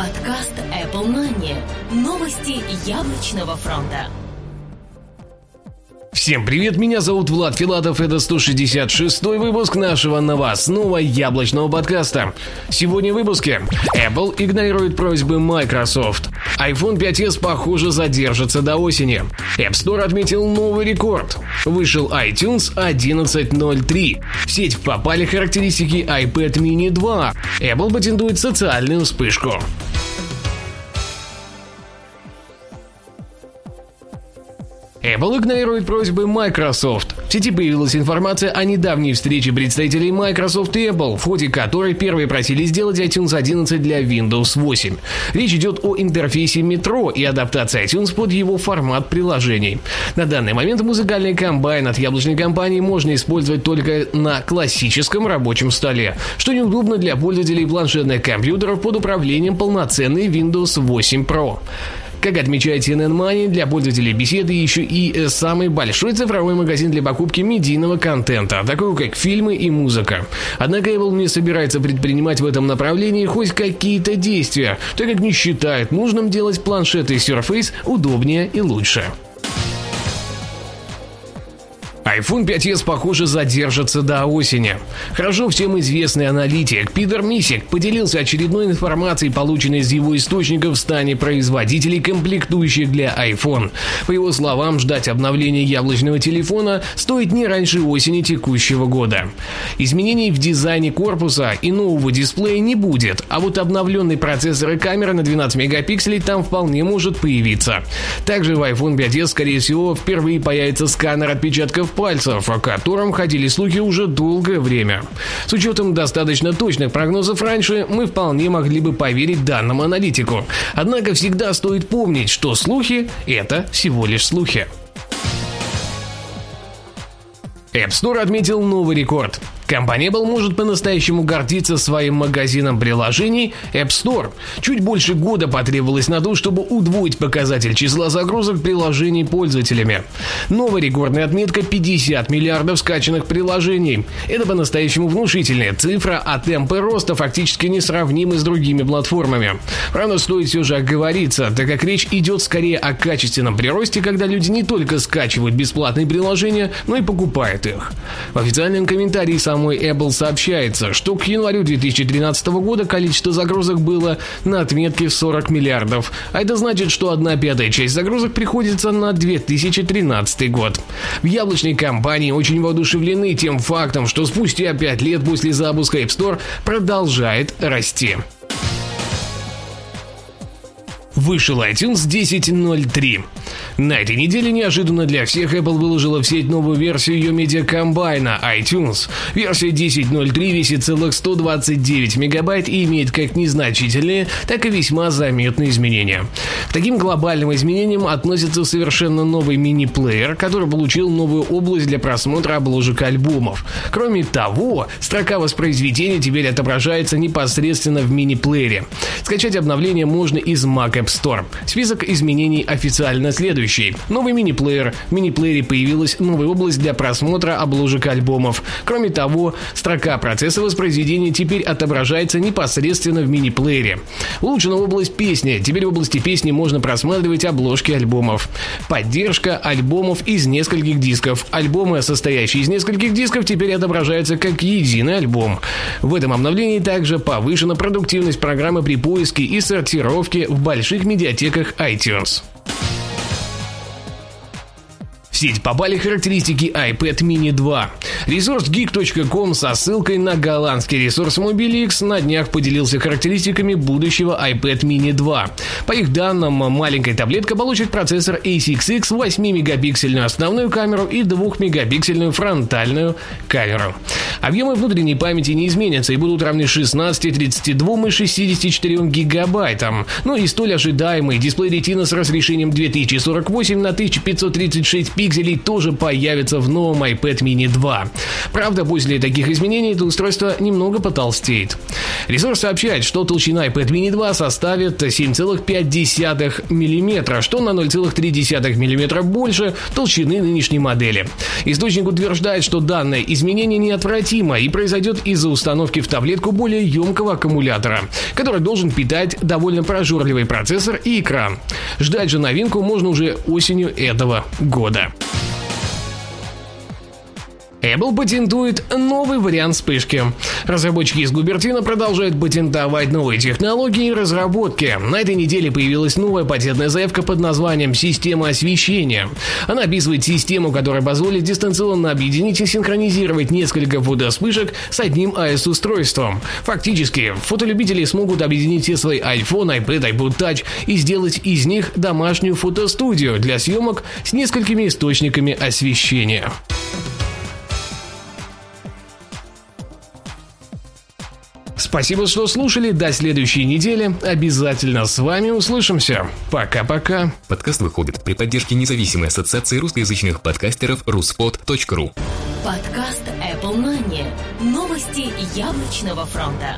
Подкаст Apple Money. Новости яблочного фронта. Всем привет, меня зовут Влад Филатов, это 166 выпуск нашего новостного яблочного подкаста. Сегодня в выпуске Apple игнорирует просьбы Microsoft. iPhone 5s, похоже, задержится до осени. App Store отметил новый рекорд. Вышел iTunes 11.03. В сеть попали характеристики iPad mini 2. Apple патентует социальную вспышку. Apple игнорирует просьбы Microsoft. В сети появилась информация о недавней встрече представителей Microsoft и Apple, в ходе которой первые просили сделать iTunes 11 для Windows 8. Речь идет о интерфейсе Metro и адаптации iTunes под его формат приложений. На данный момент музыкальный комбайн от яблочной компании можно использовать только на классическом рабочем столе, что неудобно для пользователей планшетных компьютеров под управлением полноценной Windows 8 Pro. Как отмечает CNN Money, для пользователей беседы еще и э, самый большой цифровой магазин для покупки медийного контента, такого как фильмы и музыка. Однако Apple не собирается предпринимать в этом направлении хоть какие-то действия, так как не считает нужным делать планшеты Surface удобнее и лучше iPhone 5s, похоже, задержится до осени. Хорошо всем известный аналитик Питер Мисик поделился очередной информацией, полученной из его источников в стане производителей комплектующих для iPhone. По его словам, ждать обновления яблочного телефона стоит не раньше осени текущего года. Изменений в дизайне корпуса и нового дисплея не будет, а вот обновленный процессор и камера на 12 мегапикселей там вполне может появиться. Также в iPhone 5s, скорее всего, впервые появится сканер отпечатков пальцев, о котором ходили слухи уже долгое время. С учетом достаточно точных прогнозов раньше, мы вполне могли бы поверить данному аналитику. Однако всегда стоит помнить, что слухи – это всего лишь слухи. App Store отметил новый рекорд. Компания Apple может по-настоящему гордиться своим магазином приложений App Store. Чуть больше года потребовалось на то, чтобы удвоить показатель числа загрузок приложений пользователями. Новая рекордная отметка 50 миллиардов скачанных приложений. Это по-настоящему внушительная цифра, а темпы роста фактически несравнимы с другими платформами. Правда, стоит все же оговориться, так как речь идет скорее о качественном приросте, когда люди не только скачивают бесплатные приложения, но и покупают их. В официальном комментарии сам самой Apple сообщается, что к январю 2013 года количество загрузок было на отметке в 40 миллиардов, а это значит, что одна пятая часть загрузок приходится на 2013 год. В яблочной компании очень воодушевлены тем фактом, что спустя 5 лет после запуска App Store продолжает расти. Вышел iTunes 10.03. На этой неделе неожиданно для всех Apple выложила в сеть новую версию ее медиакомбайна iTunes. Версия 10.03 весит целых 129 мегабайт и имеет как незначительные, так и весьма заметные изменения. К таким глобальным изменениям относится совершенно новый мини-плеер, который получил новую область для просмотра обложек альбомов. Кроме того, строка воспроизведения теперь отображается непосредственно в мини-плеере. Скачать обновление можно из Mac App Store. Список изменений официально следующий следующий. Новый мини-плеер. В мини-плеере появилась новая область для просмотра обложек альбомов. Кроме того, строка процесса воспроизведения теперь отображается непосредственно в мини-плеере. Улучшена область песни. Теперь в области песни можно просматривать обложки альбомов. Поддержка альбомов из нескольких дисков. Альбомы, состоящие из нескольких дисков, теперь отображаются как единый альбом. В этом обновлении также повышена продуктивность программы при поиске и сортировке в больших медиатеках iTunes сеть попали характеристики iPad mini 2. Ресурс geek.com со ссылкой на голландский ресурс MobileX на днях поделился характеристиками будущего iPad mini 2. По их данным, маленькая таблетка получит процессор A6X, 8-мегапиксельную основную камеру и 2-мегапиксельную фронтальную камеру. Объемы внутренней памяти не изменятся и будут равны 16, 32 и 64 гигабайтам. Ну и столь ожидаемый дисплей Retina с разрешением 2048 на 1536 пикселей пикселей тоже появится в новом iPad mini 2. Правда, после таких изменений это устройство немного потолстеет. Ресурс сообщает, что толщина iPad mini 2 составит 7,5 мм, что на 0,3 мм больше толщины нынешней модели. Источник утверждает, что данное изменение неотвратимо и произойдет из-за установки в таблетку более емкого аккумулятора, который должен питать довольно прожорливый процессор и экран. Ждать же новинку можно уже осенью этого года. Apple патентует новый вариант вспышки. Разработчики из Губертина продолжают патентовать новые технологии и разработки. На этой неделе появилась новая патентная заявка под названием «Система освещения». Она описывает систему, которая позволит дистанционно объединить и синхронизировать несколько фотоспышек с одним AS-устройством. Фактически, фотолюбители смогут объединить все свои iPhone, iPad, iPod Touch и сделать из них домашнюю фотостудию для съемок с несколькими источниками освещения. Спасибо, что слушали. До следующей недели. Обязательно с вами услышимся. Пока-пока. Подкаст выходит при поддержке независимой ассоциации русскоязычных подкастеров ruspod.ru Подкаст Apple Money. Новости яблочного фронта.